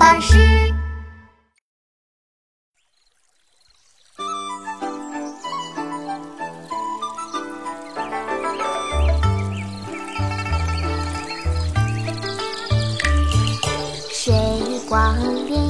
巴士。水光潋